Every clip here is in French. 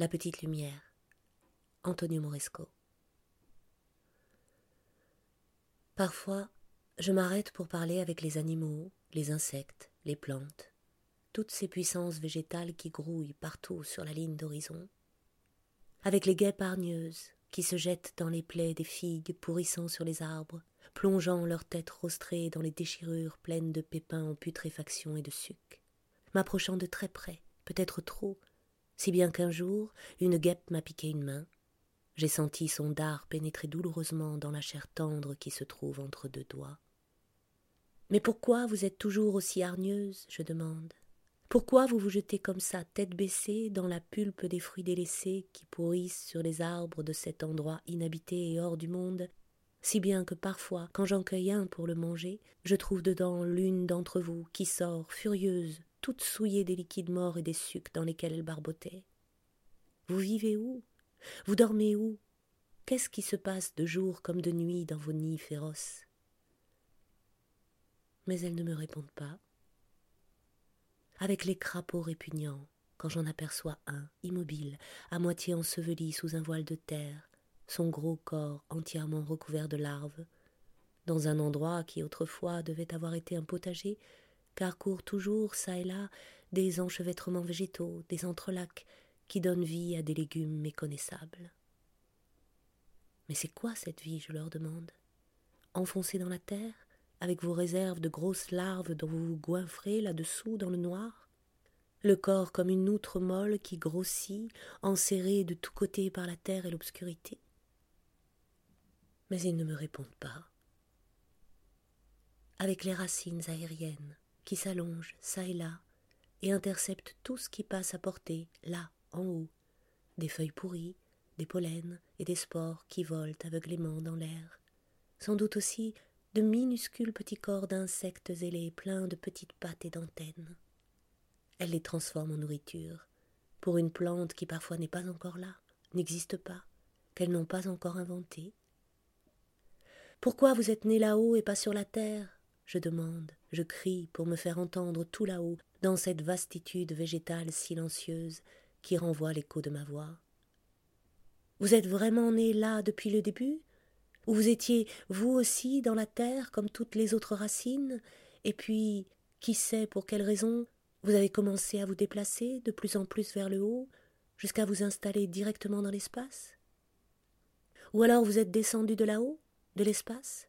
La petite lumière. Antonio Moresco. Parfois, je m'arrête pour parler avec les animaux, les insectes, les plantes, toutes ces puissances végétales qui grouillent partout sur la ligne d'horizon, avec les guêpes hargneuses qui se jettent dans les plaies des figues pourrissant sur les arbres, plongeant leur tête rostrée dans les déchirures pleines de pépins en putréfaction et de suc, m'approchant de très près, peut-être trop, si bien qu'un jour une guêpe m'a piqué une main. J'ai senti son dard pénétrer douloureusement dans la chair tendre qui se trouve entre deux doigts. Mais pourquoi vous êtes toujours aussi hargneuse? je demande. Pourquoi vous vous jetez comme ça, tête baissée, dans la pulpe des fruits délaissés qui pourrissent sur les arbres de cet endroit inhabité et hors du monde, si bien que parfois, quand j'en cueille un pour le manger, je trouve dedans l'une d'entre vous qui sort, furieuse, toute souillée des liquides morts et des sucs dans lesquels elle barbotait. Vous vivez où? Vous dormez où? Qu'est-ce qui se passe de jour comme de nuit dans vos nids féroces? Mais elles ne me répondent pas. Avec les crapauds répugnants, quand j'en aperçois un, immobile, à moitié enseveli sous un voile de terre, son gros corps entièrement recouvert de larves, dans un endroit qui autrefois devait avoir été un potager, car courent toujours çà et là des enchevêtrements végétaux, des entrelacs qui donnent vie à des légumes méconnaissables. Mais c'est quoi cette vie, je leur demande? Enfoncée dans la terre, avec vos réserves de grosses larves dont vous vous goinfrez là-dessous dans le noir? Le corps comme une outre molle qui grossit, enserrée de tous côtés par la terre et l'obscurité? Mais ils ne me répondent pas. Avec les racines aériennes, qui s'allonge çà et là et intercepte tout ce qui passe à portée, là, en haut, des feuilles pourries, des pollens et des spores qui volent aveuglément dans l'air, sans doute aussi de minuscules petits corps d'insectes ailés pleins de petites pattes et d'antennes. Elle les transforme en nourriture, pour une plante qui parfois n'est pas encore là, n'existe pas, qu'elles n'ont pas encore inventée. Pourquoi vous êtes né là-haut et pas sur la terre? je demande, je crie pour me faire entendre tout là-haut, dans cette vastitude végétale silencieuse qui renvoie l'écho de ma voix. Vous êtes vraiment né là depuis le début? Ou vous étiez, vous aussi, dans la terre comme toutes les autres racines? Et puis, qui sait pour quelle raison, vous avez commencé à vous déplacer de plus en plus vers le haut, jusqu'à vous installer directement dans l'espace? Ou alors vous êtes descendu de là-haut, de l'espace?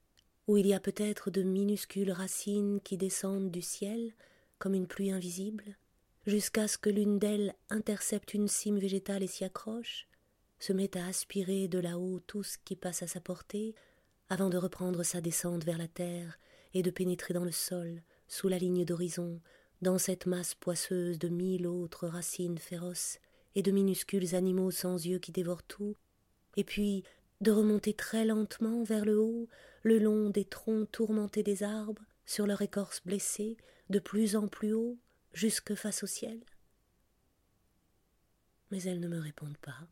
Où il y a peut-être de minuscules racines qui descendent du ciel comme une pluie invisible, jusqu'à ce que l'une d'elles intercepte une cime végétale et s'y accroche, se met à aspirer de là-haut tout ce qui passe à sa portée, avant de reprendre sa descente vers la terre et de pénétrer dans le sol, sous la ligne d'horizon, dans cette masse poisseuse de mille autres racines féroces et de minuscules animaux sans yeux qui dévorent tout, et puis de remonter très lentement vers le haut, le long des troncs tourmentés des arbres, sur leur écorce blessée, de plus en plus haut, jusque face au ciel. Mais elles ne me répondent pas.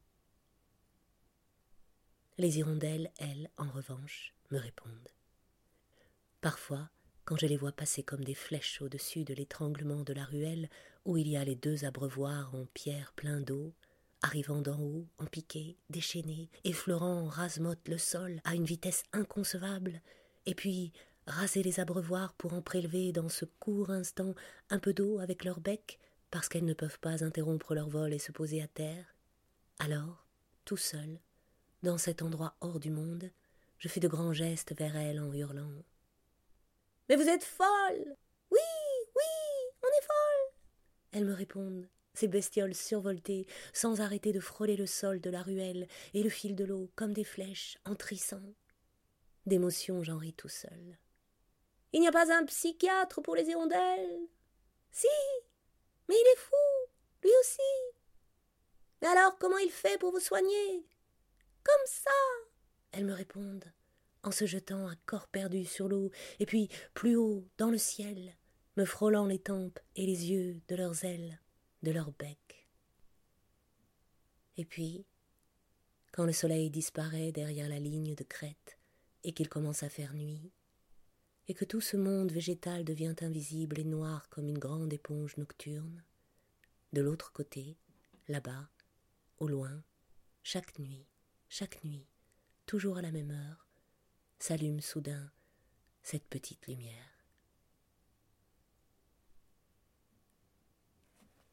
Les hirondelles, elles, en revanche, me répondent. Parfois, quand je les vois passer comme des flèches au-dessus de l'étranglement de la ruelle où il y a les deux abreuvoirs en pierre plein d'eau, arrivant d'en haut, en piqué, déchaîné, effleurant en le sol à une vitesse inconcevable, et puis raser les abreuvoirs pour en prélever dans ce court instant un peu d'eau avec leur bec, parce qu'elles ne peuvent pas interrompre leur vol et se poser à terre. Alors, tout seul, dans cet endroit hors du monde, je fais de grands gestes vers elles en hurlant. Mais vous êtes folle. Oui, oui, on est folle. Elles me répondent ces bestioles survoltées, sans arrêter de frôler le sol de la ruelle et le fil de l'eau comme des flèches en trissant. D'émotion, j'en ris tout seul. Il n'y a pas un psychiatre pour les hirondelles? Si! Mais il est fou Lui aussi! Mais alors, comment il fait pour vous soigner? Comme ça! Elles me répondent, en se jetant à corps perdu sur l'eau, et puis plus haut, dans le ciel, me frôlant les tempes et les yeux de leurs ailes de leur bec. Et puis, quand le soleil disparaît derrière la ligne de crête et qu'il commence à faire nuit, et que tout ce monde végétal devient invisible et noir comme une grande éponge nocturne, de l'autre côté, là-bas, au loin, chaque nuit, chaque nuit, toujours à la même heure, s'allume soudain cette petite lumière.